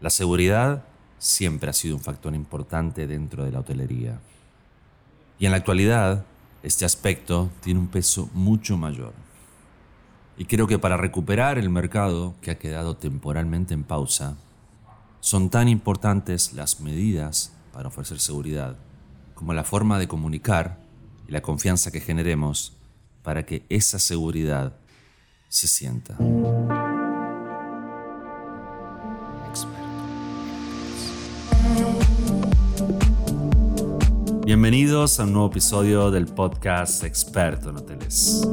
La seguridad siempre ha sido un factor importante dentro de la hotelería. Y en la actualidad, este aspecto tiene un peso mucho mayor. Y creo que para recuperar el mercado que ha quedado temporalmente en pausa, son tan importantes las medidas para ofrecer seguridad como la forma de comunicar y la confianza que generemos para que esa seguridad se sienta. Bienvenidos a un nuevo episodio del podcast Experto en Hoteles.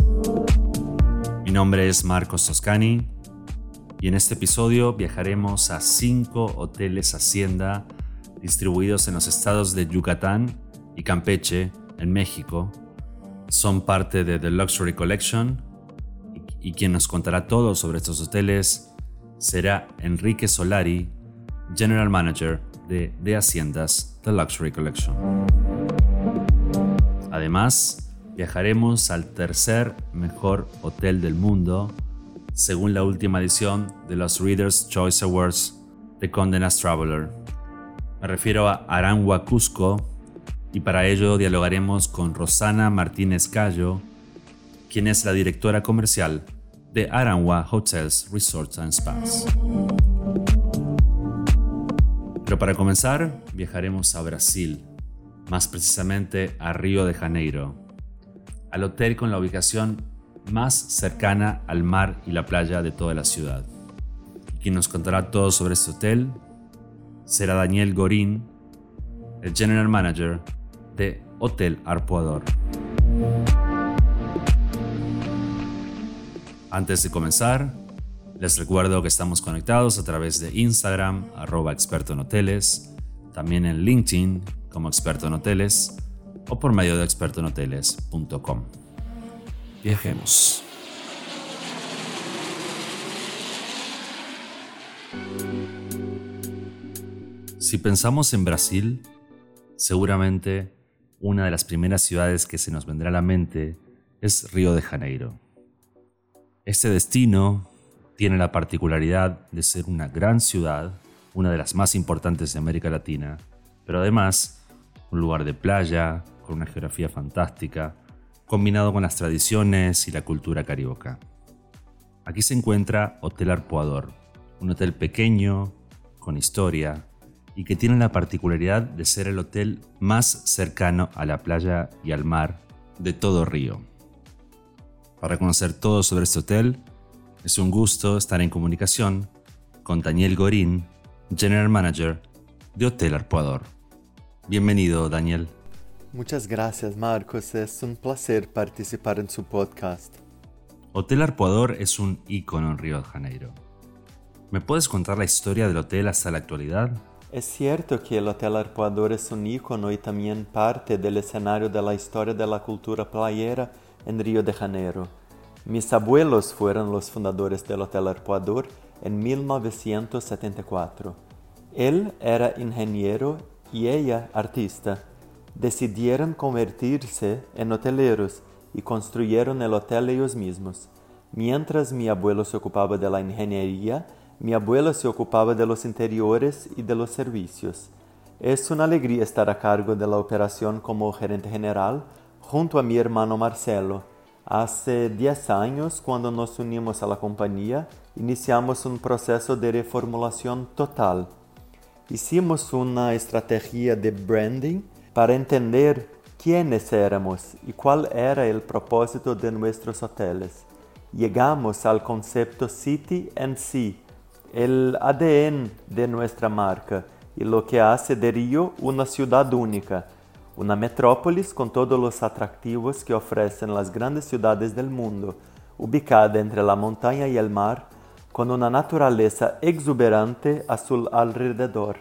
Mi nombre es Marcos Toscani y en este episodio viajaremos a cinco hoteles Hacienda distribuidos en los estados de Yucatán y Campeche, en México. Son parte de The Luxury Collection y quien nos contará todo sobre estos hoteles será Enrique Solari, General Manager de, de Haciendas The Luxury Collection. Además, viajaremos al tercer mejor hotel del mundo, según la última edición de los Reader's Choice Awards de Condé Nast Traveler. Me refiero a Arangua Cusco, y para ello dialogaremos con Rosana Martínez Callo, quien es la directora comercial de Arangua Hotels, Resorts and Spas. Pero para comenzar, viajaremos a Brasil, más precisamente a Río de Janeiro, al hotel con la ubicación más cercana al mar y la playa de toda la ciudad. quien nos contará todo sobre este hotel será Daniel Gorín, el General Manager de Hotel Arpoador. Antes de comenzar, les recuerdo que estamos conectados a través de Instagram, arroba experto en hoteles, también en LinkedIn como experto en hoteles o por medio de expertoenhoteles.com. Viajemos. Si pensamos en Brasil, seguramente una de las primeras ciudades que se nos vendrá a la mente es Río de Janeiro. Este destino tiene la particularidad de ser una gran ciudad, una de las más importantes de América Latina, pero además un lugar de playa, con una geografía fantástica, combinado con las tradiciones y la cultura carioca. Aquí se encuentra Hotel Arpoador, un hotel pequeño, con historia, y que tiene la particularidad de ser el hotel más cercano a la playa y al mar de todo Río. Para conocer todo sobre este hotel, es un gusto estar en comunicación con Daniel Gorín, General Manager de Hotel Arpoador. Bienvenido, Daniel. Muchas gracias, Marcos. Es un placer participar en su podcast. Hotel Arpoador es un ícono en Río de Janeiro. ¿Me puedes contar la historia del hotel hasta la actualidad? Es cierto que el Hotel Arpoador es un ícono y también parte del escenario de la historia de la cultura playera en Río de Janeiro. Mis abuelos fueron los fundadores del Hotel Arpoador en 1974. Él era ingeniero y ella artista. Decidieron convertirse en hoteleros y construyeron el hotel ellos mismos. Mientras mi abuelo se ocupaba de la ingeniería, mi abuela se ocupaba de los interiores y de los servicios. Es una alegría estar a cargo de la operación como gerente general junto a mi hermano Marcelo. Hace 10 años, cuando nos unimos a la compañía, iniciamos un proceso de reformulación total. Hicimos una estrategia de branding para entender quiénes éramos y cuál era el propósito de nuestros hoteles. Llegamos al concepto City and Sea, el ADN de nuestra marca y lo que hace de Río una ciudad única, una metrópolis con todos los atractivos que ofrecen las grandes ciudades del mundo, ubicada entre la montaña y el mar, con una naturaleza exuberante a su alrededor.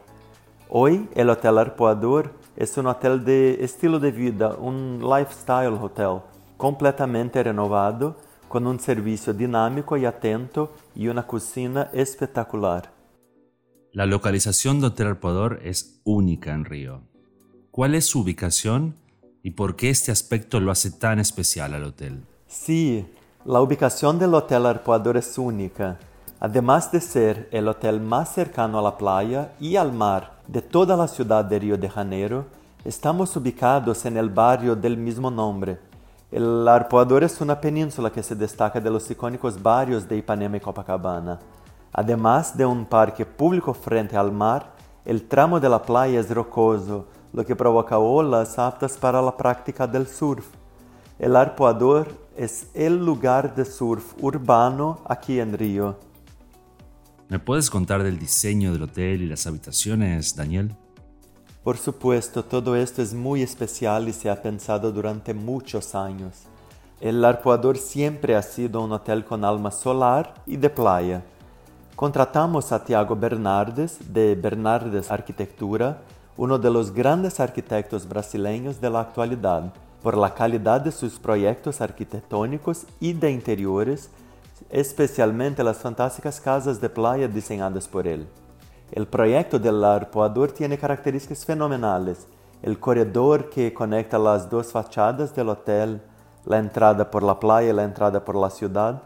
Hoy el Hotel Arpoador es un hotel de estilo de vida, un lifestyle hotel, completamente renovado, con un servicio dinámico y atento y una cocina espectacular. La localización de Hotel Arpoador es única en Río. ¿Cuál es su ubicación y por qué este aspecto lo hace tan especial al hotel? Sí, la ubicación del Hotel Arpoador es única. Además de ser el hotel más cercano a la playa y al mar de toda la ciudad de Río de Janeiro, estamos ubicados en el barrio del mismo nombre. El Arpoador es una península que se destaca de los icónicos barrios de Ipanema y Copacabana. Además de un parque público frente al mar, el tramo de la playa es rocoso, lo que provoca olas aptas para la práctica del surf. El Arpoador es el lugar de surf urbano aquí en Río. ¿Me puedes contar del diseño del hotel y las habitaciones, Daniel? Por supuesto, todo esto es muy especial y se ha pensado durante muchos años. El Arpoador siempre ha sido un hotel con alma solar y de playa. Contratamos a Tiago Bernardes, de Bernardes Arquitectura, uno de los grandes arquitectos brasileños de la actualidad, por la calidad de sus proyectos arquitectónicos y de interiores especialmente las fantásticas casas de playa diseñadas por él. El proyecto del arpoador tiene características fenomenales. El corredor que conecta las dos fachadas del hotel, la entrada por la playa y la entrada por la ciudad,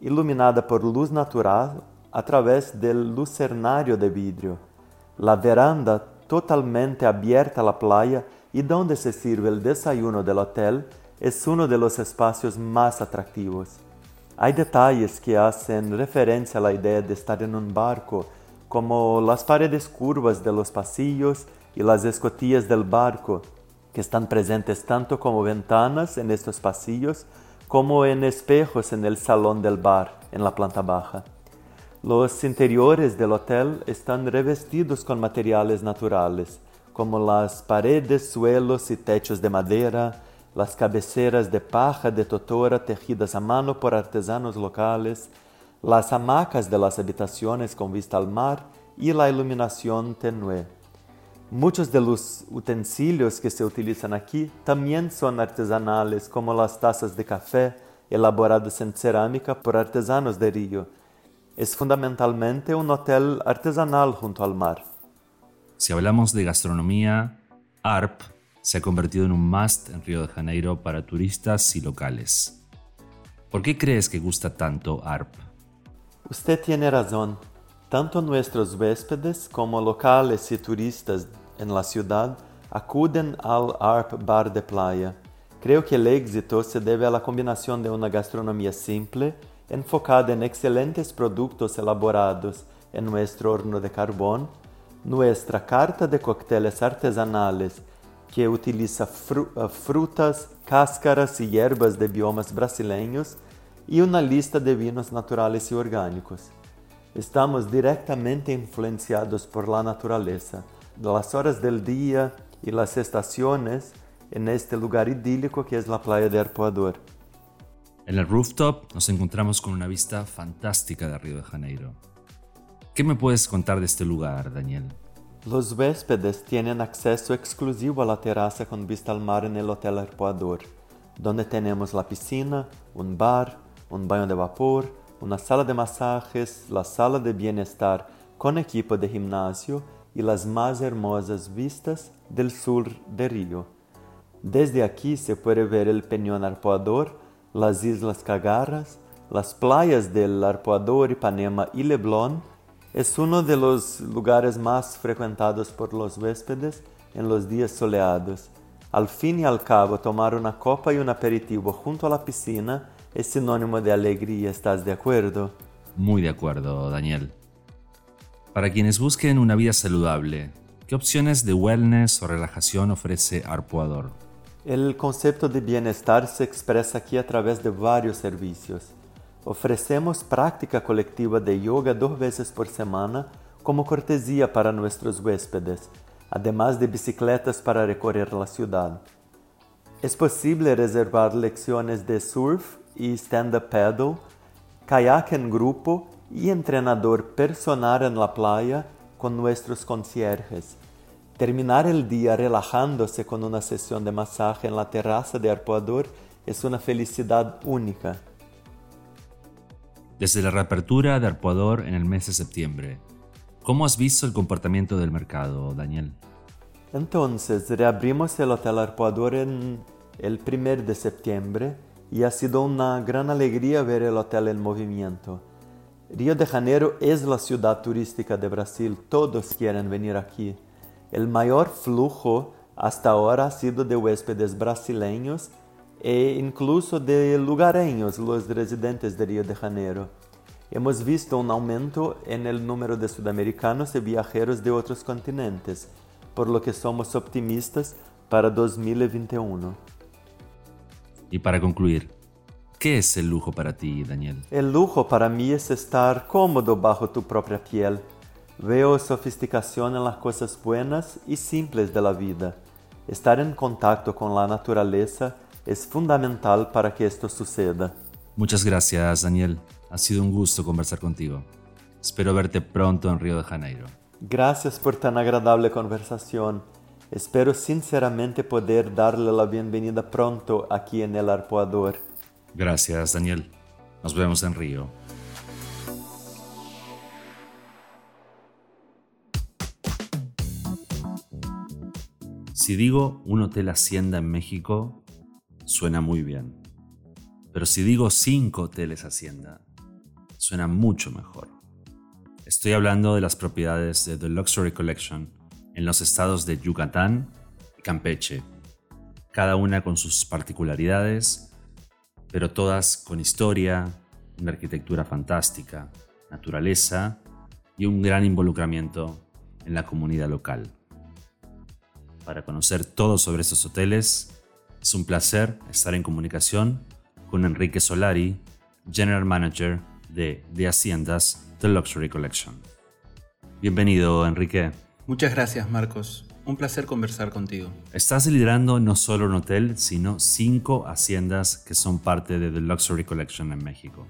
iluminada por luz natural a través del lucernario de vidrio. La veranda totalmente abierta a la playa y donde se sirve el desayuno del hotel es uno de los espacios más atractivos. Hay detalles que hacen referencia a la idea de estar en un barco, como las paredes curvas de los pasillos y las escotillas del barco, que están presentes tanto como ventanas en estos pasillos como en espejos en el salón del bar en la planta baja. Los interiores del hotel están revestidos con materiales naturales, como las paredes, suelos y techos de madera, las cabeceras de paja de totora tejidas a mano por artesanos locales, las hamacas de las habitaciones con vista al mar y la iluminación tenue. Muchos de los utensilios que se utilizan aquí también son artesanales, como las tazas de café elaboradas en cerámica por artesanos de Río. Es fundamentalmente un hotel artesanal junto al mar. Si hablamos de gastronomía, ARP se ha convertido en un must en Río de Janeiro para turistas y locales. ¿Por qué crees que gusta tanto ARP? Usted tiene razón. Tanto nuestros huéspedes como locales y turistas en la ciudad acuden al ARP Bar de Playa. Creo que el éxito se debe a la combinación de una gastronomía simple, enfocada en excelentes productos elaborados en nuestro horno de carbón, nuestra carta de cócteles artesanales que utiliza eh, frutas, cáscaras y hierbas de biomas brasileños y una lista de vinos naturales y orgánicos. Estamos directamente influenciados por la naturaleza, las horas del día y las estaciones en este lugar idílico que es la playa de Arpoador. En el rooftop nos encontramos con una vista fantástica de Río de Janeiro. ¿Qué me puedes contar de este lugar, Daniel? Los huéspedes tienen acceso exclusivo a la terraza con vista al mar en el Hotel Arpoador, donde tenemos la piscina, un bar, un baño de vapor, una sala de masajes, la sala de bienestar con equipo de gimnasio y las más hermosas vistas del sur de Río. Desde aquí se puede ver el Peñón Arpoador, las Islas Cagarras, las playas del Arpoador, Ipanema y Leblon, es uno de los lugares más frecuentados por los huéspedes en los días soleados. Al fin y al cabo, tomar una copa y un aperitivo junto a la piscina es sinónimo de alegría, ¿estás de acuerdo? Muy de acuerdo, Daniel. Para quienes busquen una vida saludable, ¿qué opciones de wellness o relajación ofrece Arpoador? El concepto de bienestar se expresa aquí a través de varios servicios. Ofrecemos práctica colectiva de yoga dos veces por semana como cortesía para nuestros huéspedes, además de bicicletas para recorrer la ciudad. Es posible reservar lecciones de surf y stand-up paddle, kayak en grupo y entrenador personal en la playa con nuestros concierges. Terminar el día relajándose con una sesión de masaje en la terraza de Arpoador es una felicidad única desde la reapertura de Arpoador en el mes de septiembre. ¿Cómo has visto el comportamiento del mercado, Daniel? Entonces, reabrimos el Hotel Arpoador en el 1 de septiembre y ha sido una gran alegría ver el hotel en movimiento. Río de Janeiro es la ciudad turística de Brasil, todos quieren venir aquí. El mayor flujo hasta ahora ha sido de huéspedes brasileños e incluso de lugareños, los residentes de Río de Janeiro. Hemos visto un aumento en el número de sudamericanos y viajeros de otros continentes, por lo que somos optimistas para 2021. Y para concluir, ¿qué es el lujo para ti, Daniel? El lujo para mí es estar cómodo bajo tu propia piel. Veo sofisticación en las cosas buenas y simples de la vida. Estar en contacto con la naturaleza es fundamental para que esto suceda. Muchas gracias, Daniel. Ha sido un gusto conversar contigo. Espero verte pronto en Río de Janeiro. Gracias por tan agradable conversación. Espero sinceramente poder darle la bienvenida pronto aquí en el Arpoador. Gracias, Daniel. Nos vemos en Río. Si digo un hotel Hacienda en México, suena muy bien. Pero si digo cinco hoteles Hacienda, suena mucho mejor. Estoy hablando de las propiedades de The Luxury Collection en los estados de Yucatán y Campeche, cada una con sus particularidades, pero todas con historia, una arquitectura fantástica, naturaleza y un gran involucramiento en la comunidad local. Para conocer todo sobre estos hoteles, es un placer estar en comunicación con Enrique Solari, General Manager de The Haciendas The Luxury Collection. Bienvenido, Enrique. Muchas gracias, Marcos. Un placer conversar contigo. Estás liderando no solo un hotel, sino cinco haciendas que son parte de The Luxury Collection en México.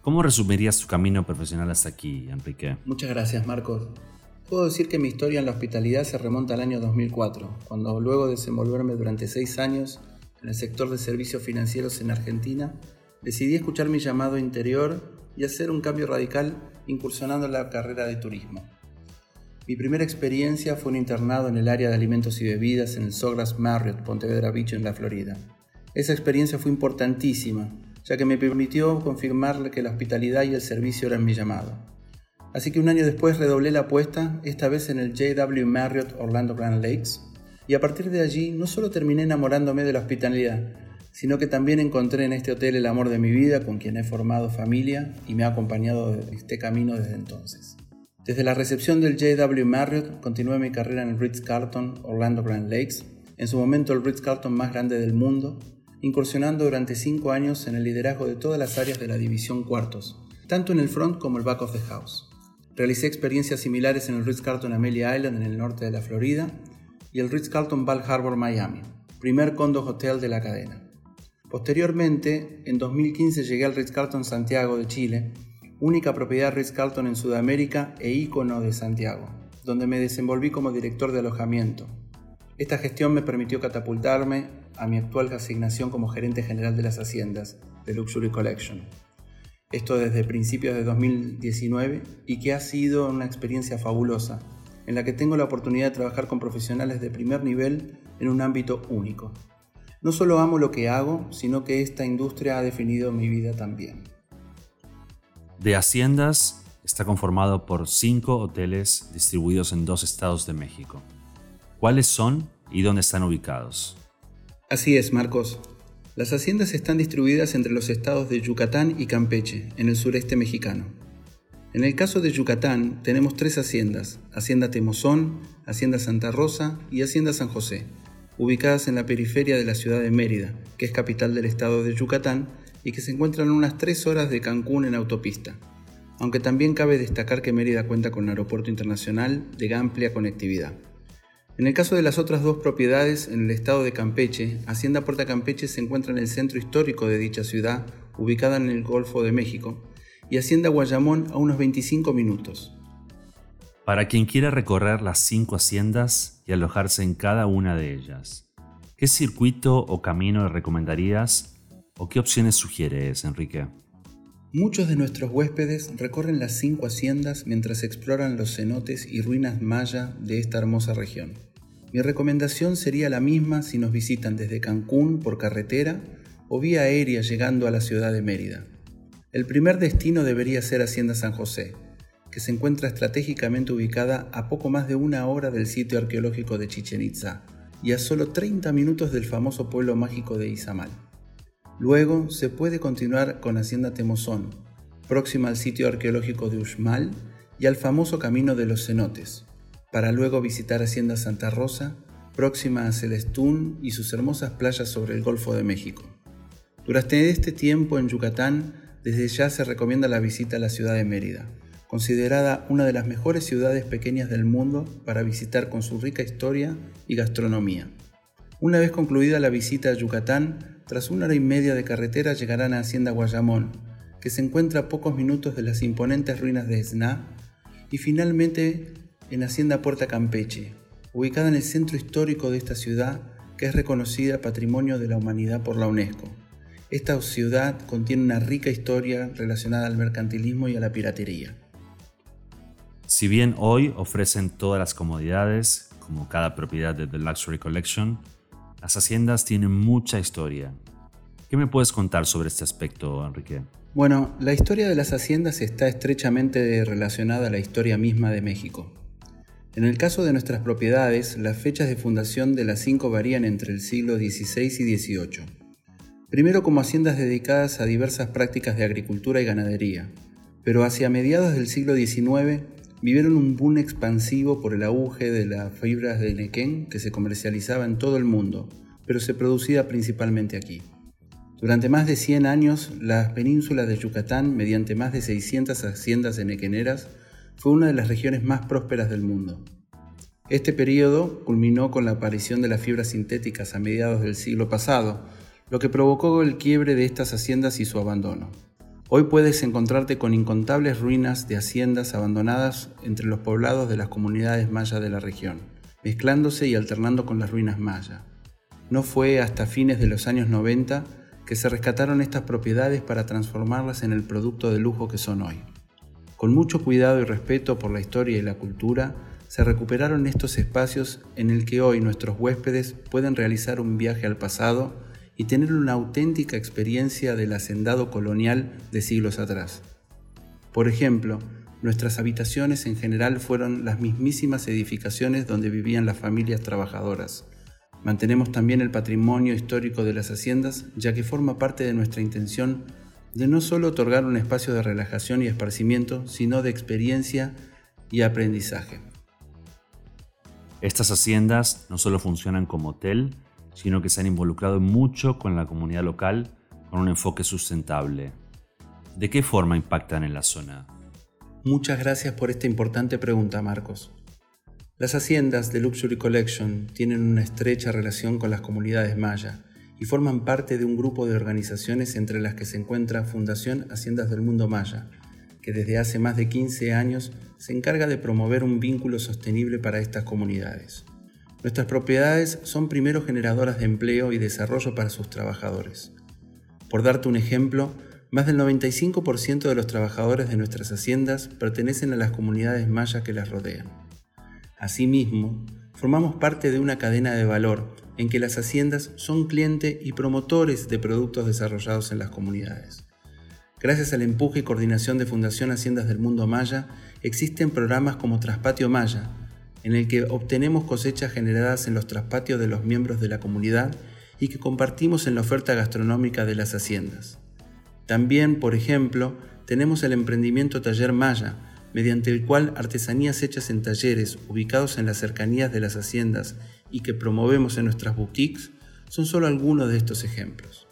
¿Cómo resumirías tu camino profesional hasta aquí, Enrique? Muchas gracias, Marcos. Puedo decir que mi historia en la hospitalidad se remonta al año 2004, cuando luego de desenvolverme durante seis años en el sector de servicios financieros en Argentina, decidí escuchar mi llamado interior y hacer un cambio radical incursionando en la carrera de turismo. Mi primera experiencia fue un internado en el área de alimentos y bebidas en el Sogras Marriott Pontevedra Beach en la Florida. Esa experiencia fue importantísima, ya que me permitió confirmarle que la hospitalidad y el servicio eran mi llamado. Así que un año después redoblé la apuesta, esta vez en el JW Marriott Orlando Grand Lakes, y a partir de allí no solo terminé enamorándome de la hospitalidad, sino que también encontré en este hotel el amor de mi vida con quien he formado familia y me ha acompañado este camino desde entonces. Desde la recepción del JW Marriott continué mi carrera en el Ritz-Carlton Orlando Grand Lakes, en su momento el Ritz-Carlton más grande del mundo, incursionando durante cinco años en el liderazgo de todas las áreas de la división cuartos, tanto en el front como el back of the house. Realicé experiencias similares en el Ritz-Carlton Amelia Island en el norte de la Florida y el Ritz-Carlton Bal Harbor Miami, primer condo hotel de la cadena. Posteriormente, en 2015 llegué al Ritz-Carlton Santiago de Chile, única propiedad Ritz-Carlton en Sudamérica e ícono de Santiago, donde me desenvolví como director de alojamiento. Esta gestión me permitió catapultarme a mi actual asignación como gerente general de las haciendas de Luxury Collection esto desde principios de 2019 y que ha sido una experiencia fabulosa, en la que tengo la oportunidad de trabajar con profesionales de primer nivel en un ámbito único. No solo amo lo que hago, sino que esta industria ha definido mi vida también. De Haciendas está conformado por cinco hoteles distribuidos en dos estados de México. ¿Cuáles son y dónde están ubicados? Así es, Marcos. Las haciendas están distribuidas entre los estados de Yucatán y Campeche, en el sureste mexicano. En el caso de Yucatán tenemos tres haciendas, Hacienda Temozón, Hacienda Santa Rosa y Hacienda San José, ubicadas en la periferia de la ciudad de Mérida, que es capital del estado de Yucatán y que se encuentran a unas tres horas de Cancún en autopista, aunque también cabe destacar que Mérida cuenta con un aeropuerto internacional de amplia conectividad. En el caso de las otras dos propiedades en el estado de Campeche, Hacienda Puerta Campeche se encuentra en el centro histórico de dicha ciudad, ubicada en el Golfo de México, y Hacienda Guayamón a unos 25 minutos. Para quien quiera recorrer las cinco haciendas y alojarse en cada una de ellas, ¿qué circuito o camino le recomendarías o qué opciones sugieres, Enrique? Muchos de nuestros huéspedes recorren las cinco haciendas mientras exploran los cenotes y ruinas maya de esta hermosa región. Mi recomendación sería la misma si nos visitan desde Cancún por carretera o vía aérea llegando a la ciudad de Mérida. El primer destino debería ser Hacienda San José, que se encuentra estratégicamente ubicada a poco más de una hora del sitio arqueológico de Chichen Itza y a solo 30 minutos del famoso pueblo mágico de Izamal. Luego se puede continuar con Hacienda Temozón, próxima al sitio arqueológico de Uxmal y al famoso Camino de los Cenotes, para luego visitar Hacienda Santa Rosa, próxima a Celestún y sus hermosas playas sobre el Golfo de México. Durante este tiempo en Yucatán, desde ya se recomienda la visita a la ciudad de Mérida, considerada una de las mejores ciudades pequeñas del mundo para visitar con su rica historia y gastronomía. Una vez concluida la visita a Yucatán, tras una hora y media de carretera llegarán a Hacienda Guayamón, que se encuentra a pocos minutos de las imponentes ruinas de Esná, y finalmente en Hacienda Puerta Campeche, ubicada en el centro histórico de esta ciudad que es reconocida Patrimonio de la Humanidad por la UNESCO. Esta ciudad contiene una rica historia relacionada al mercantilismo y a la piratería. Si bien hoy ofrecen todas las comodidades, como cada propiedad de The Luxury Collection, las haciendas tienen mucha historia. ¿Qué me puedes contar sobre este aspecto, Enrique? Bueno, la historia de las haciendas está estrechamente relacionada a la historia misma de México. En el caso de nuestras propiedades, las fechas de fundación de las cinco varían entre el siglo XVI y XVIII. Primero como haciendas dedicadas a diversas prácticas de agricultura y ganadería, pero hacia mediados del siglo XIX vivieron un boom expansivo por el auge de las fibras de nequén que se comercializaba en todo el mundo, pero se producía principalmente aquí. Durante más de 100 años, la península de Yucatán, mediante más de 600 haciendas enequeneras, fue una de las regiones más prósperas del mundo. Este periodo culminó con la aparición de las fibras sintéticas a mediados del siglo pasado, lo que provocó el quiebre de estas haciendas y su abandono. Hoy puedes encontrarte con incontables ruinas de haciendas abandonadas entre los poblados de las comunidades mayas de la región, mezclándose y alternando con las ruinas mayas. No fue hasta fines de los años 90 que se rescataron estas propiedades para transformarlas en el producto de lujo que son hoy. Con mucho cuidado y respeto por la historia y la cultura, se recuperaron estos espacios en el que hoy nuestros huéspedes pueden realizar un viaje al pasado y tener una auténtica experiencia del hacendado colonial de siglos atrás. Por ejemplo, nuestras habitaciones en general fueron las mismísimas edificaciones donde vivían las familias trabajadoras, Mantenemos también el patrimonio histórico de las haciendas, ya que forma parte de nuestra intención de no solo otorgar un espacio de relajación y esparcimiento, sino de experiencia y aprendizaje. Estas haciendas no solo funcionan como hotel, sino que se han involucrado mucho con la comunidad local con un enfoque sustentable. ¿De qué forma impactan en la zona? Muchas gracias por esta importante pregunta, Marcos. Las haciendas de Luxury Collection tienen una estrecha relación con las comunidades maya y forman parte de un grupo de organizaciones entre las que se encuentra Fundación Haciendas del Mundo Maya, que desde hace más de 15 años se encarga de promover un vínculo sostenible para estas comunidades. Nuestras propiedades son primero generadoras de empleo y desarrollo para sus trabajadores. Por darte un ejemplo, más del 95% de los trabajadores de nuestras haciendas pertenecen a las comunidades mayas que las rodean. Asimismo, formamos parte de una cadena de valor en que las haciendas son cliente y promotores de productos desarrollados en las comunidades. Gracias al empuje y coordinación de Fundación Haciendas del Mundo Maya, existen programas como Traspatio Maya, en el que obtenemos cosechas generadas en los traspatios de los miembros de la comunidad y que compartimos en la oferta gastronómica de las haciendas. También, por ejemplo, tenemos el emprendimiento Taller Maya, mediante el cual artesanías hechas en talleres ubicados en las cercanías de las haciendas y que promovemos en nuestras boutiques son solo algunos de estos ejemplos.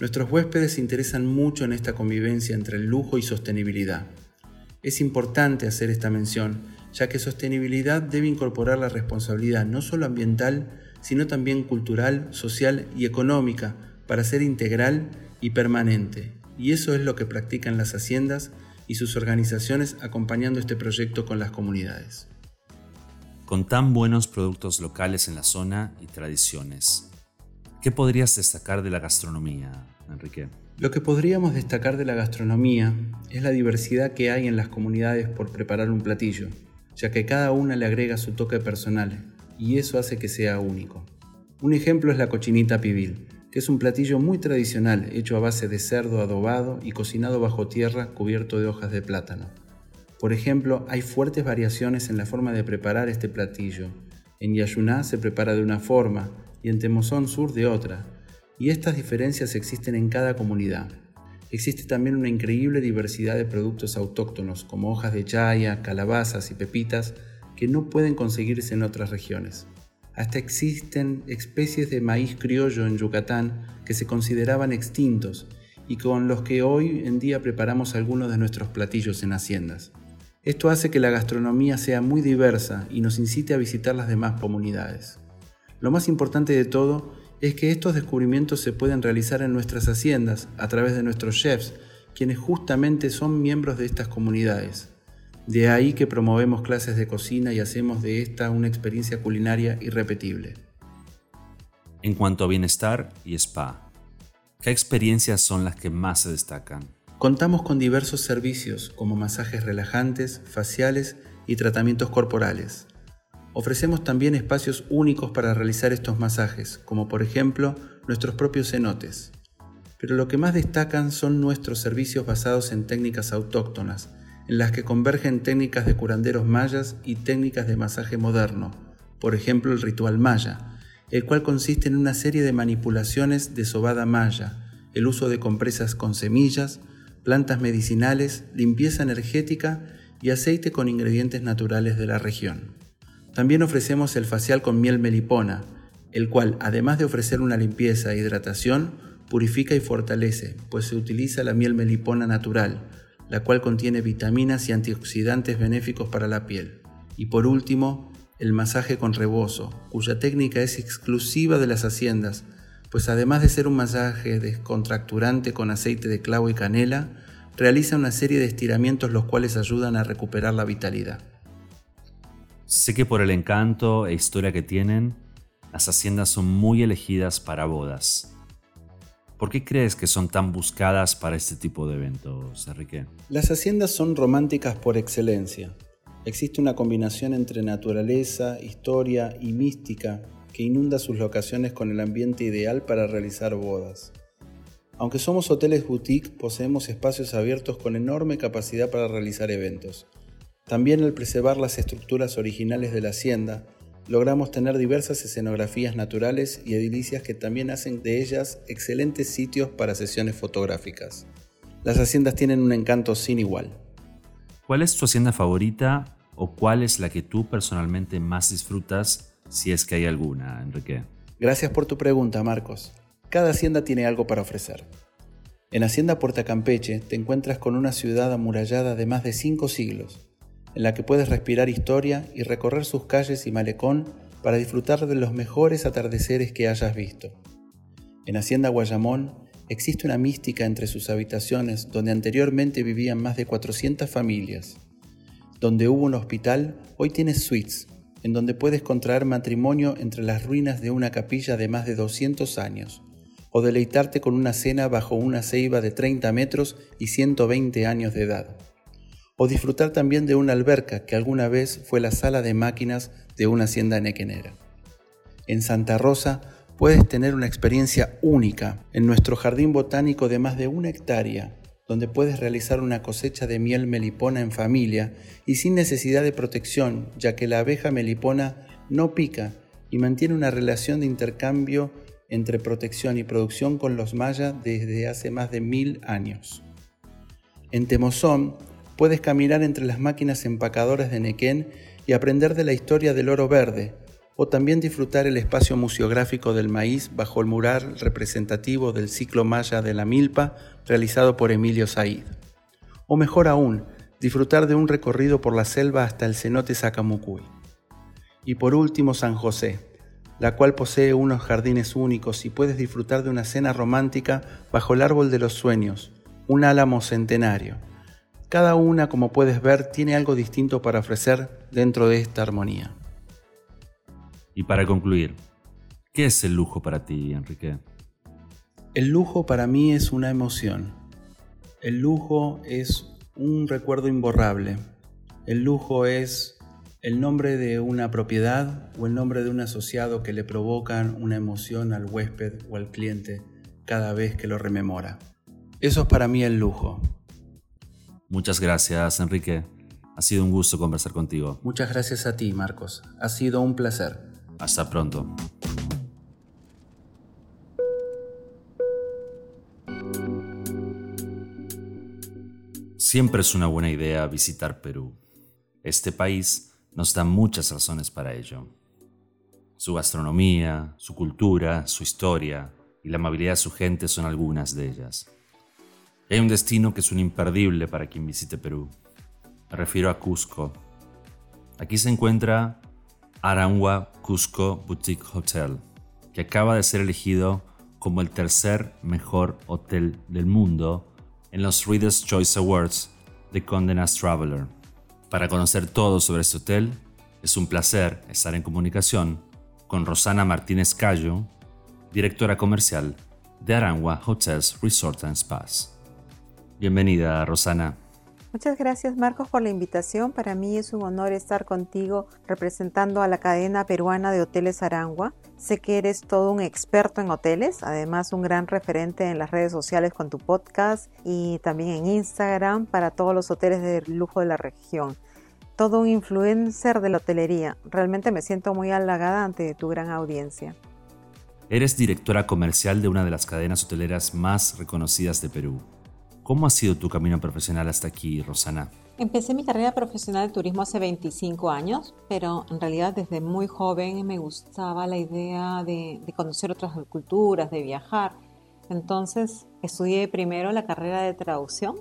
Nuestros huéspedes se interesan mucho en esta convivencia entre el lujo y sostenibilidad. Es importante hacer esta mención, ya que sostenibilidad debe incorporar la responsabilidad no solo ambiental, sino también cultural, social y económica para ser integral y permanente. Y eso es lo que practican las haciendas y sus organizaciones acompañando este proyecto con las comunidades. Con tan buenos productos locales en la zona y tradiciones, ¿qué podrías destacar de la gastronomía, Enrique? Lo que podríamos destacar de la gastronomía es la diversidad que hay en las comunidades por preparar un platillo, ya que cada una le agrega su toque personal y eso hace que sea único. Un ejemplo es la cochinita pibil, que es un platillo muy tradicional hecho a base de cerdo adobado y cocinado bajo tierra cubierto de hojas de plátano. Por ejemplo, hay fuertes variaciones en la forma de preparar este platillo. En Yayuná se prepara de una forma y en Temozón Sur de otra, y estas diferencias existen en cada comunidad. Existe también una increíble diversidad de productos autóctonos como hojas de chaya, calabazas y pepitas que no pueden conseguirse en otras regiones. Hasta existen especies de maíz criollo en Yucatán que se consideraban extintos y con los que hoy en día preparamos algunos de nuestros platillos en haciendas. Esto hace que la gastronomía sea muy diversa y nos incite a visitar las demás comunidades. Lo más importante de todo es que estos descubrimientos se pueden realizar en nuestras haciendas a través de nuestros chefs, quienes justamente son miembros de estas comunidades. De ahí que promovemos clases de cocina y hacemos de esta una experiencia culinaria irrepetible. En cuanto a bienestar y spa, ¿qué experiencias son las que más se destacan? Contamos con diversos servicios como masajes relajantes, faciales y tratamientos corporales. Ofrecemos también espacios únicos para realizar estos masajes, como por ejemplo nuestros propios cenotes. Pero lo que más destacan son nuestros servicios basados en técnicas autóctonas, en las que convergen técnicas de curanderos mayas y técnicas de masaje moderno, por ejemplo el ritual maya, el cual consiste en una serie de manipulaciones de sobada maya, el uso de compresas con semillas, plantas medicinales, limpieza energética y aceite con ingredientes naturales de la región. También ofrecemos el facial con miel melipona, el cual, además de ofrecer una limpieza e hidratación, purifica y fortalece, pues se utiliza la miel melipona natural, la cual contiene vitaminas y antioxidantes benéficos para la piel. Y por último, el masaje con rebozo, cuya técnica es exclusiva de las haciendas, pues además de ser un masaje descontracturante con aceite de clavo y canela, realiza una serie de estiramientos los cuales ayudan a recuperar la vitalidad. Sé que por el encanto e historia que tienen, las haciendas son muy elegidas para bodas. ¿Por qué crees que son tan buscadas para este tipo de eventos, Enrique? Las haciendas son románticas por excelencia. Existe una combinación entre naturaleza, historia y mística que inunda sus locaciones con el ambiente ideal para realizar bodas. Aunque somos hoteles boutique, poseemos espacios abiertos con enorme capacidad para realizar eventos. También al preservar las estructuras originales de la hacienda, logramos tener diversas escenografías naturales y edilicias que también hacen de ellas excelentes sitios para sesiones fotográficas. Las haciendas tienen un encanto sin igual. ¿Cuál es tu hacienda favorita o cuál es la que tú personalmente más disfrutas, si es que hay alguna, Enrique? Gracias por tu pregunta, Marcos. Cada hacienda tiene algo para ofrecer. En Hacienda Puerta Campeche te encuentras con una ciudad amurallada de más de cinco siglos, en la que puedes respirar historia y recorrer sus calles y malecón para disfrutar de los mejores atardeceres que hayas visto. En Hacienda Guayamón existe una mística entre sus habitaciones donde anteriormente vivían más de 400 familias. Donde hubo un hospital, hoy tienes suites, en donde puedes contraer matrimonio entre las ruinas de una capilla de más de 200 años, o deleitarte con una cena bajo una ceiba de 30 metros y 120 años de edad o disfrutar también de una alberca que alguna vez fue la sala de máquinas de una hacienda nequenera. En Santa Rosa puedes tener una experiencia única en nuestro jardín botánico de más de una hectárea, donde puedes realizar una cosecha de miel melipona en familia y sin necesidad de protección, ya que la abeja melipona no pica y mantiene una relación de intercambio entre protección y producción con los mayas desde hace más de mil años. En Temozón puedes caminar entre las máquinas empacadoras de Nequén y aprender de la historia del oro verde, o también disfrutar el espacio museográfico del maíz bajo el mural representativo del ciclo maya de la milpa realizado por Emilio Said. O mejor aún, disfrutar de un recorrido por la selva hasta el cenote Sacamucuy. Y por último, San José, la cual posee unos jardines únicos y puedes disfrutar de una cena romántica bajo el árbol de los sueños, un álamo centenario cada una, como puedes ver, tiene algo distinto para ofrecer dentro de esta armonía. Y para concluir, ¿qué es el lujo para ti, Enrique? El lujo para mí es una emoción. El lujo es un recuerdo imborrable. El lujo es el nombre de una propiedad o el nombre de un asociado que le provocan una emoción al huésped o al cliente cada vez que lo rememora. Eso es para mí el lujo. Muchas gracias, Enrique. Ha sido un gusto conversar contigo. Muchas gracias a ti, Marcos. Ha sido un placer. Hasta pronto. Siempre es una buena idea visitar Perú. Este país nos da muchas razones para ello. Su gastronomía, su cultura, su historia y la amabilidad de su gente son algunas de ellas. Hay un destino que es un imperdible para quien visite Perú. Me refiero a Cusco. Aquí se encuentra Arangua Cusco Boutique Hotel, que acaba de ser elegido como el tercer mejor hotel del mundo en los Reader's Choice Awards de Condé Nast Traveler. Para conocer todo sobre este hotel, es un placer estar en comunicación con Rosana Martínez Cayo, directora comercial de Arangua Hotels Resort and Spas. Bienvenida, Rosana. Muchas gracias Marcos por la invitación. Para mí es un honor estar contigo representando a la cadena peruana de hoteles Arangua. Sé que eres todo un experto en hoteles, además un gran referente en las redes sociales con tu podcast y también en Instagram para todos los hoteles de lujo de la región. Todo un influencer de la hotelería. Realmente me siento muy halagada ante tu gran audiencia. Eres directora comercial de una de las cadenas hoteleras más reconocidas de Perú. ¿Cómo ha sido tu camino profesional hasta aquí, Rosana? Empecé mi carrera profesional de turismo hace 25 años, pero en realidad desde muy joven me gustaba la idea de, conocer otras culturas, de viajar. Entonces estudié primero la carrera de traducción.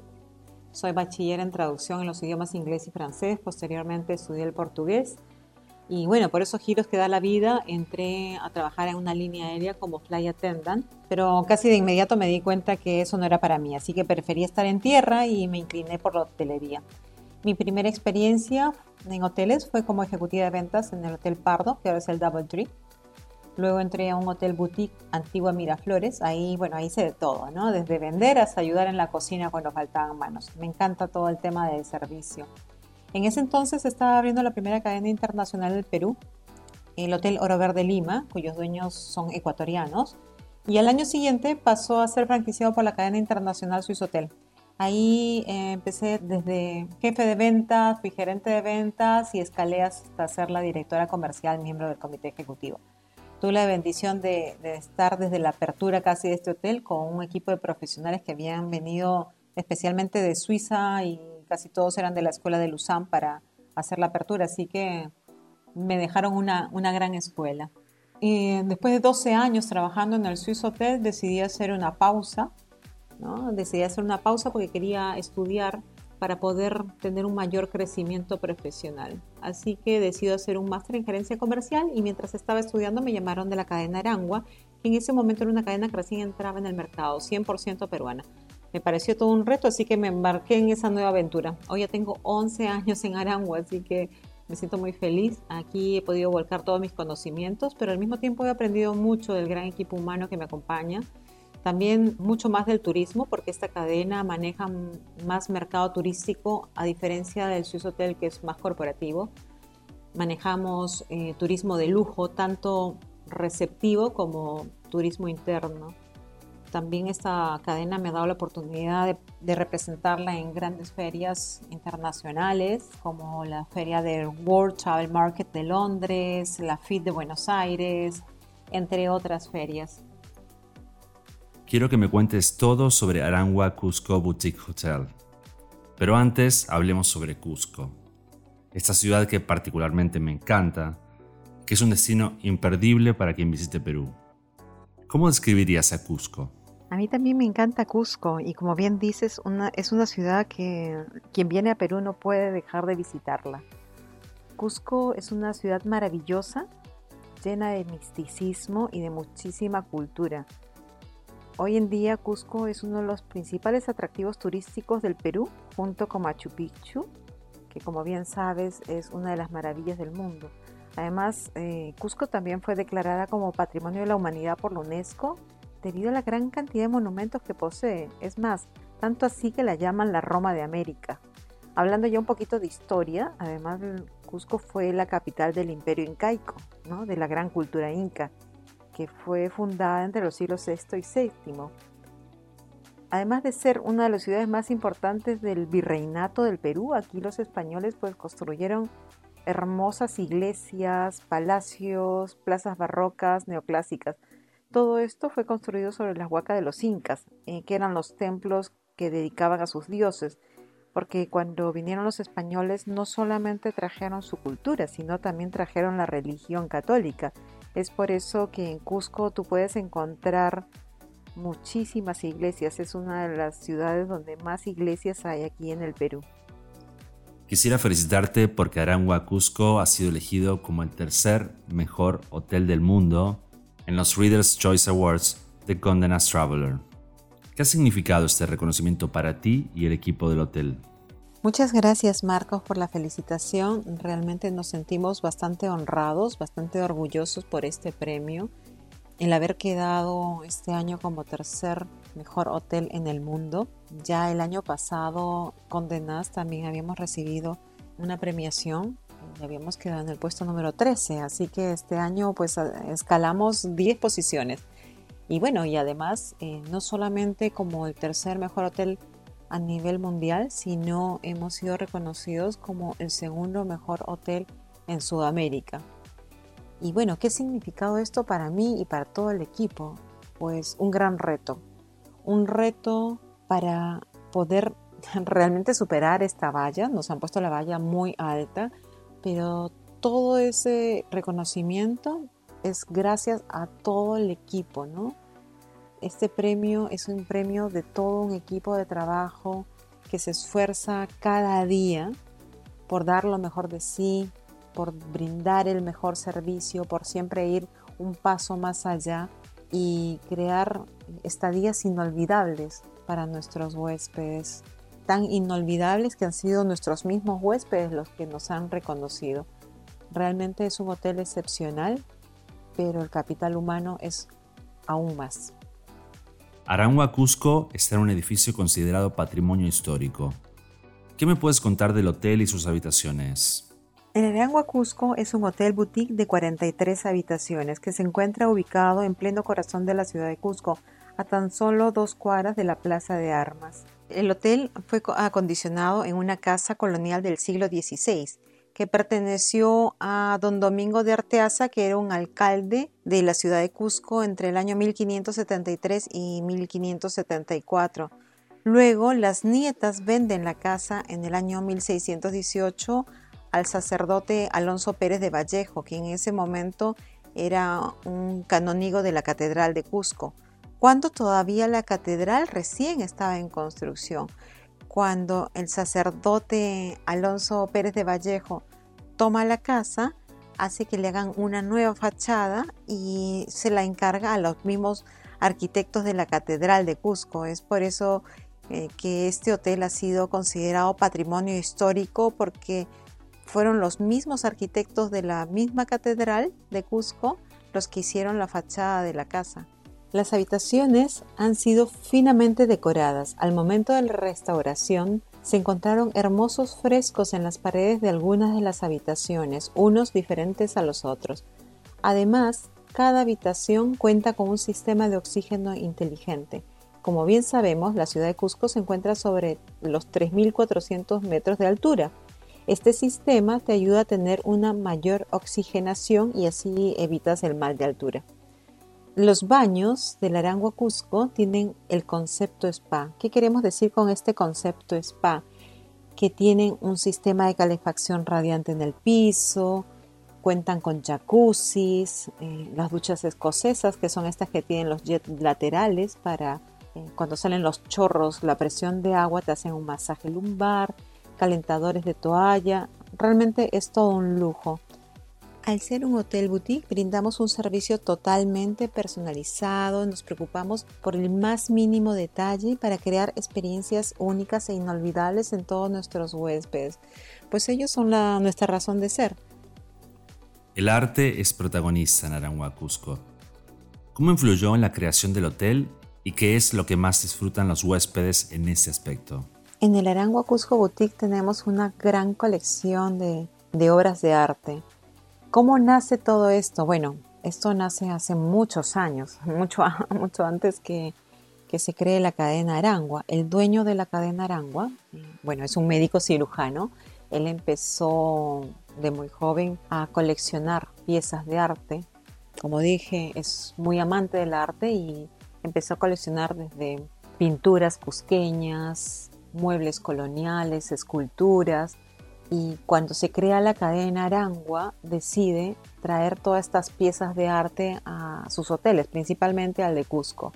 Soy bachiller en traducción en los idiomas inglés y francés. Posteriormente estudié el portugués y bueno, por esos giros que da la vida, entré a trabajar en una línea aérea como fly attendant, pero casi de inmediato me di cuenta que eso no era para mí, así que preferí estar en tierra y me incliné por la hotelería. Mi primera experiencia en hoteles fue como ejecutiva de ventas en el Hotel Pardo, que ahora es el Double Tree. Luego entré a un hotel boutique Antigua Miraflores. Ahí, bueno, ahí hice de todo, ¿no? Desde vender hasta ayudar en la cocina cuando faltaban manos. Me encanta todo el tema del servicio. En ese entonces estaba abriendo la primera cadena internacional del Perú, el Hotel Oro Verde Lima, cuyos dueños son ecuatorianos, y al año siguiente pasó a ser franquiciado por la cadena internacional Swiss Hotel. Ahí eh, empecé desde jefe de ventas, fui gerente de ventas y escalé hasta ser la directora comercial, miembro del comité ejecutivo. Tuve la bendición de, de estar desde la apertura casi de este hotel con un equipo de profesionales que habían venido especialmente de Suiza y casi todos eran de la escuela de Luzán para hacer la apertura, así que me dejaron una, una gran escuela. Y después de 12 años trabajando en el Swiss Hotel, decidí hacer una pausa, ¿no? Decidí hacer una pausa porque quería estudiar para poder tener un mayor crecimiento profesional. Así que decidí hacer un máster en gerencia comercial y mientras estaba estudiando me llamaron de la cadena Arangua, que en ese momento era una cadena que recién entraba en el mercado, 100% peruana me pareció todo un reto, así que me embarqué en esa nueva aventura. Hoy ya tengo 11 años en Arangua, así que me siento muy feliz. Aquí he podido volcar todos mis conocimientos, pero al mismo tiempo he aprendido mucho del gran equipo humano que me acompaña. También mucho más del turismo, porque esta cadena maneja más mercado turístico, a diferencia del Swiss Hotel, que es más corporativo. Manejamos eh, turismo de lujo, tanto receptivo como turismo interno. También esta cadena me ha dado la oportunidad de, representarla en grandes ferias internacionales, como la feria del World Travel Market de Londres, la FIT de Buenos Aires, entre otras ferias. Quiero que me cuentes todo sobre Arangua Cusco Boutique Hotel. Pero antes hablemos sobre Cusco, esta ciudad que particularmente me encanta, que es un destino imperdible para quien visite Perú. ¿Cómo describirías a Cusco? A mí también me encanta Cusco y como bien dices, es una ciudad que quien viene a Perú no puede dejar de visitarla. Cusco es una ciudad maravillosa, llena de misticismo y de muchísima cultura. Hoy en día Cusco es uno de los principales atractivos turísticos del Perú, junto con Machu Picchu, que como bien sabes es una de las maravillas del mundo. Además, eh, Cusco también fue declarada como Patrimonio de la Humanidad por la UNESCO debido a la gran cantidad de monumentos que posee. Es más, tanto así que la llaman la Roma de América. Hablando ya un poquito de historia, además Cusco fue la capital del imperio incaico, ¿no? de la gran cultura inca, que fue fundada entre los siglos VI y VII. Además de ser una de las ciudades más importantes del virreinato del Perú, aquí los españoles pues construyeron hermosas iglesias, palacios, plazas barrocas, neoclásicas. Todo esto fue construido sobre las huacas de los incas, eh, que eran los templos que dedicaban a sus dioses, porque cuando vinieron los españoles no solamente trajeron su cultura, sino también trajeron la religión católica. Es por eso que en Cusco tú puedes encontrar muchísimas iglesias, es una de las ciudades donde más iglesias hay aquí en el Perú. Quisiera felicitarte porque Arangua Cusco ha sido elegido como el tercer mejor hotel del mundo en los Reader's Choice Awards de Condé Nast Traveler. ¿Qué ha significado este reconocimiento para ti y el equipo del hotel? Muchas gracias Marcos por la felicitación. Realmente nos sentimos bastante honrados, bastante orgullosos por este premio. El haber quedado este año como tercer mejor hotel en el mundo. Ya el año pasado con Denas también habíamos recibido una premiación habíamos quedado en el puesto número 13, así que este año pues escalamos 10 posiciones. Y bueno, y además, eh, no solamente como el tercer mejor hotel a nivel mundial, sino hemos sido reconocidos como el segundo mejor hotel en Sudamérica. Y bueno, ¿qué significado esto para mí y para todo el equipo? Pues un gran reto. Un reto para poder realmente superar esta valla. Nos han puesto la valla muy alta, pero todo ese reconocimiento es gracias a todo el equipo, ¿no? Este premio es un premio de todo un equipo de trabajo que se esfuerza cada día por dar lo mejor de sí, por brindar el mejor servicio, por siempre ir un paso más allá y crear estadías inolvidables para nuestros huéspedes, tan inolvidables que han sido nuestros mismos huéspedes los que nos han reconocido. Realmente es un hotel excepcional pero el capital humano es aún más. Arangua Cusco está en un edificio considerado patrimonio histórico. ¿Qué me puedes contar del hotel y sus habitaciones? El Arangua Cusco es un hotel boutique de 43 habitaciones que se encuentra ubicado en pleno corazón de la ciudad de Cusco, a tan solo dos cuadras de la Plaza de Armas. El hotel fue acondicionado en una casa colonial del siglo XVI que perteneció a don Domingo de Arteaza, que era un alcalde de la ciudad de Cusco entre el año 1573 y 1574. Luego las nietas venden la casa en el año 1618 al sacerdote Alonso Pérez de Vallejo, que en ese momento era un canónigo de la Catedral de Cusco, cuando todavía la catedral recién estaba en construcción cuando el sacerdote Alonso Pérez de Vallejo toma la casa, hace que le hagan una nueva fachada y se la encarga a los mismos arquitectos de la Catedral de Cusco. Es por eso eh, que este hotel ha sido considerado patrimonio histórico porque fueron los mismos arquitectos de la misma Catedral de Cusco los que hicieron la fachada de la casa. Las habitaciones han sido finamente decoradas. Al momento de la restauración se encontraron hermosos frescos en las paredes de algunas de las habitaciones, unos diferentes a los otros. Además, cada habitación cuenta con un sistema de oxígeno inteligente. Como bien sabemos, la ciudad de Cusco se encuentra sobre los 3.400 metros de altura. Este sistema te ayuda a tener una mayor oxigenación y así evitas el mal de altura. Los baños del Arangua Cusco tienen el concepto spa. ¿Qué queremos decir con este concepto spa? Que tienen un sistema de calefacción radiante en el piso, cuentan con jacuzzis, eh, las duchas escocesas, que son estas que tienen los jets laterales para eh, cuando salen los chorros, la presión de agua te hacen un masaje lumbar, calentadores de toalla. Realmente es todo un lujo. Al ser un hotel boutique, brindamos un servicio totalmente personalizado, nos preocupamos por el más mínimo detalle para crear experiencias únicas e inolvidables en todos nuestros huéspedes, pues ellos son la, nuestra razón de ser. El arte es protagonista en Arangua Cusco. ¿Cómo influyó en la creación del hotel y qué es lo que más disfrutan los huéspedes en ese aspecto? En el Arangua Cusco Boutique tenemos una gran colección de de obras de arte. ¿Cómo nace todo esto? Bueno, esto nace hace muchos años, mucho, mucho antes que, que se cree la cadena Arangua. El dueño de la cadena Arangua, bueno, es un médico cirujano. Él empezó de muy joven a coleccionar piezas de arte. Como dije, es muy amante del arte y empezó a coleccionar desde pinturas cusqueñas, muebles coloniales, esculturas. Y cuando se crea la cadena Arangua, decide traer todas estas piezas de arte a sus hoteles, principalmente al de Cusco.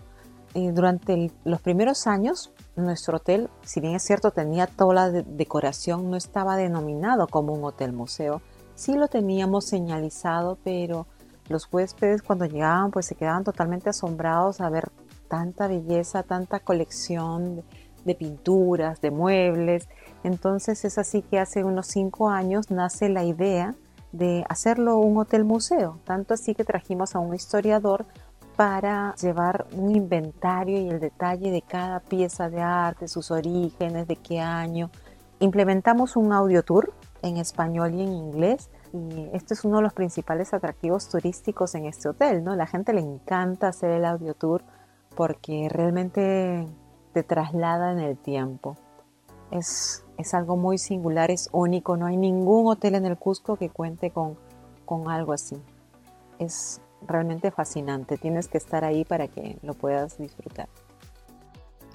Y durante los primeros años, nuestro hotel, si bien es cierto, tenía toda la decoración, no estaba denominado como un hotel museo. Sí lo teníamos señalizado, pero los huéspedes cuando llegaban pues se quedaban totalmente asombrados a ver tanta belleza, tanta colección de pinturas, de muebles. Entonces es así que hace unos cinco años nace la idea de hacerlo un hotel museo, tanto así que trajimos a un historiador para llevar un inventario y el detalle de cada pieza de arte, sus orígenes, de qué año. Implementamos un audio tour en español y en inglés y este es uno de los principales atractivos turísticos en este hotel, ¿no? La gente le encanta hacer el audio tour porque realmente te traslada en el tiempo. Es, es algo muy singular, es único, no hay ningún hotel en el Cusco que cuente con, con algo así. Es realmente fascinante. Tienes que estar ahí para que lo puedas disfrutar.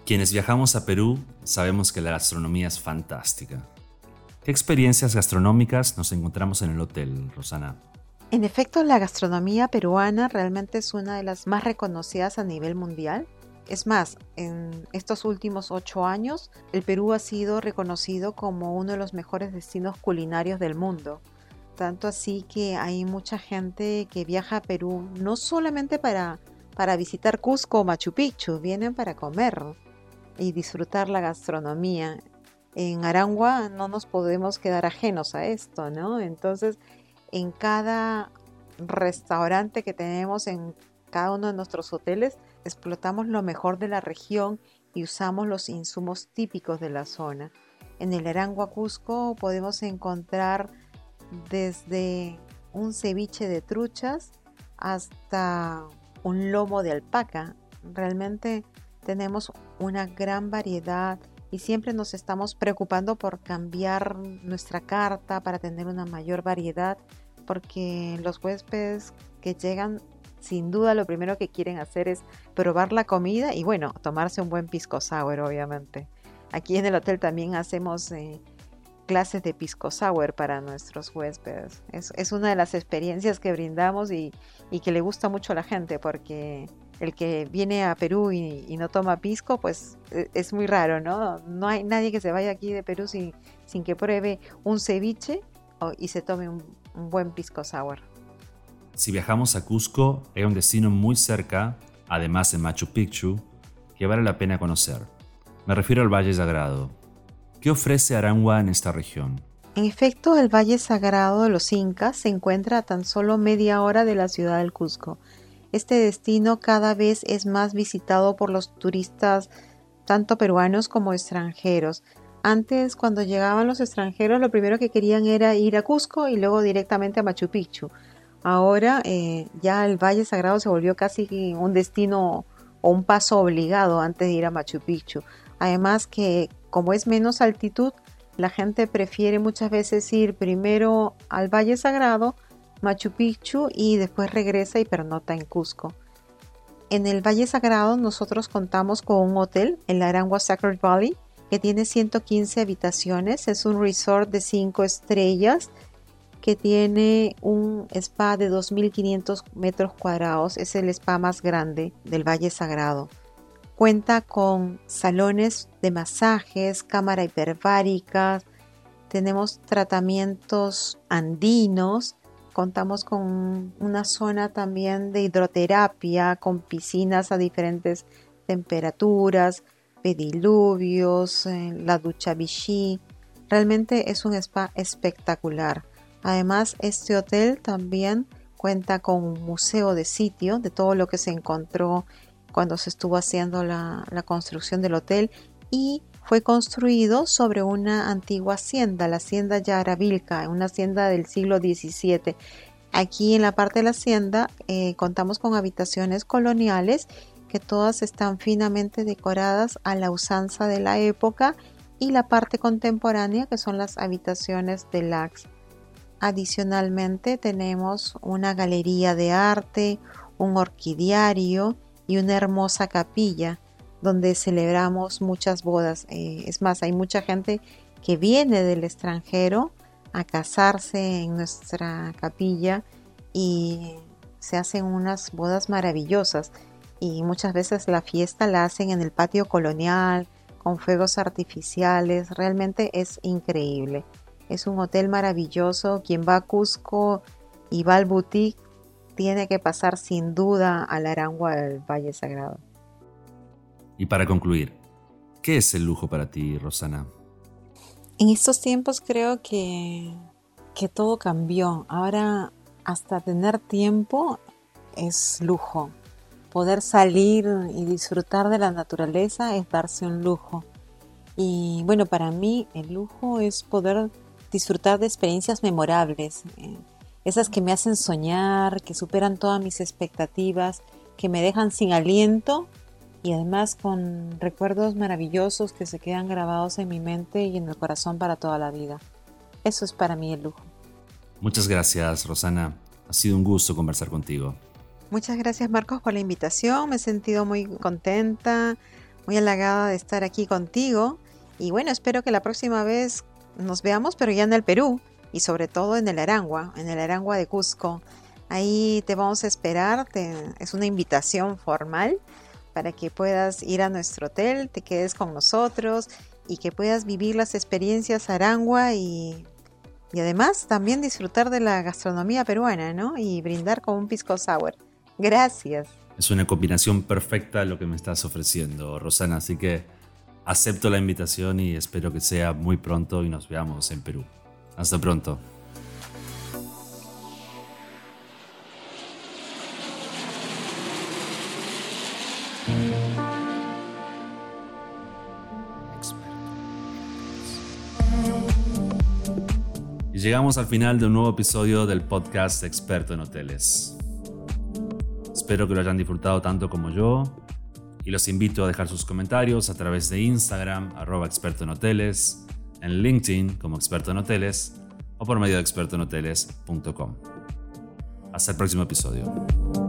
Quienes viajamos a Perú sabemos que la gastronomía es fantástica. ¿Qué experiencias gastronómicas nos encontramos en el hotel, Rosana? En efecto, la gastronomía peruana realmente es una de las más reconocidas a nivel mundial. Es más, en estos últimos ocho años, el Perú ha sido reconocido como uno de los mejores destinos culinarios del mundo. Tanto así que hay mucha gente que viaja a Perú no solamente para, para visitar Cusco o Machu Picchu, vienen para comer y disfrutar la gastronomía. En Arangua no nos podemos quedar ajenos a esto, ¿no? Entonces, en cada restaurante que tenemos en cada uno de nuestros hoteles, explotamos lo mejor de la región y usamos los insumos típicos de la zona. En el Arangua Cusco podemos encontrar desde un ceviche de truchas hasta un lomo de alpaca. Realmente tenemos una gran variedad y siempre nos estamos preocupando por cambiar nuestra carta para tener una mayor variedad porque los huéspedes que llegan sin duda lo primero que quieren hacer es probar la comida y bueno, tomarse un buen pisco sour obviamente. Aquí en el hotel también hacemos eh, clases de pisco sour para nuestros huéspedes. Es, una de las experiencias que brindamos y, que le gusta mucho a la gente porque el que viene a Perú y, no toma pisco, pues e, es muy raro, ¿no? No hay nadie que se vaya aquí de Perú sin, que pruebe un ceviche y se tome un, un buen pisco sour. Si viajamos a Cusco, hay un destino muy cerca, además de Machu Picchu, que vale la pena conocer. Me refiero al Valle Sagrado, ¿Qué ofrece Arangua en esta región? En efecto, el Valle Sagrado de los Incas se encuentra a tan solo media hora de la ciudad del Cusco. Este destino cada vez es más visitado por los turistas, tanto peruanos como extranjeros. Antes, cuando llegaban los extranjeros, lo primero que querían era ir a Cusco y luego directamente a Machu Picchu. Ahora eh, ya el Valle Sagrado se volvió casi un destino o un paso obligado antes de ir a Machu Picchu. Además que como es menos altitud, la gente prefiere muchas veces ir primero al Valle Sagrado, Machu Picchu y después regresa y pernota en Cusco. En el Valle Sagrado nosotros contamos con un hotel, el Arangua Sacred Valley, que tiene 115 habitaciones. Es un resort de 5 estrellas que tiene un spa de 2.500 metros cuadrados. Es el spa más grande del Valle Sagrado. Cuenta con salones de masajes, cámara hiperbárica, tenemos tratamientos andinos, contamos con una zona también de hidroterapia, con piscinas a diferentes temperaturas, pediluvios, eh, la ducha Vichy. Realmente es un spa espectacular. Además, este hotel también cuenta con un museo de sitio de todo lo que se encontró cuando se estuvo haciendo la, construcción del hotel y fue construido sobre una antigua hacienda, la hacienda Yaravilca, una hacienda del siglo XVII. Aquí en la parte de la hacienda eh, contamos con habitaciones coloniales que todas están finamente decoradas a la usanza de la época y la parte contemporánea que son las habitaciones deluxe. Adicionalmente tenemos una galería de arte, un orquidiario y una hermosa capilla donde celebramos muchas bodas. Eh, es más, hay mucha gente que viene del extranjero a casarse en nuestra capilla y se hacen unas bodas maravillosas y muchas veces la fiesta la hacen en el patio colonial con fuegos artificiales, realmente es increíble. Es un hotel maravilloso. Quien va a Cusco y va al boutique tiene que pasar sin duda al Arangua del Valle Sagrado. Y para concluir, ¿qué es el lujo para ti, Rosana? En estos tiempos creo que, que todo cambió. Ahora hasta tener tiempo es lujo. Poder salir y disfrutar de la naturaleza es darse un lujo. Y bueno, para mí el lujo es poder disfrutar de experiencias memorables, eh, esas que me hacen soñar, que superan todas mis expectativas, que me dejan sin aliento y además con recuerdos maravillosos que se quedan grabados en mi mente y en el corazón para toda la vida. Eso es para mí el lujo. Muchas gracias, Rosana. Ha sido un gusto conversar contigo. Muchas gracias, Marcos, por la invitación. Me he sentido muy contenta, muy halagada de estar aquí contigo. Y bueno, espero que la próxima vez nos veamos, pero ya en el Perú y sobre todo en el Arangua, en el Arangua de Cusco. Ahí te vamos a esperar, es una invitación formal para que puedas ir a nuestro hotel, te quedes con nosotros y que puedas vivir las experiencias Arangua y, y además también disfrutar de la gastronomía peruana, ¿no? Y brindar con un pisco sour. Gracias. Es una combinación perfecta lo que me estás ofreciendo, Rosana, así que Acepto la invitación y espero que sea muy pronto y nos veamos en Perú. Hasta pronto. Y llegamos al final de un nuevo episodio del podcast Experto en Hoteles. Espero que lo hayan disfrutado tanto como yo y los invito a dejar sus comentarios a través de Instagram, arroba experto en hoteles, en LinkedIn como experto en hoteles o por medio de expertoenhoteles.com. Hasta el próximo episodio.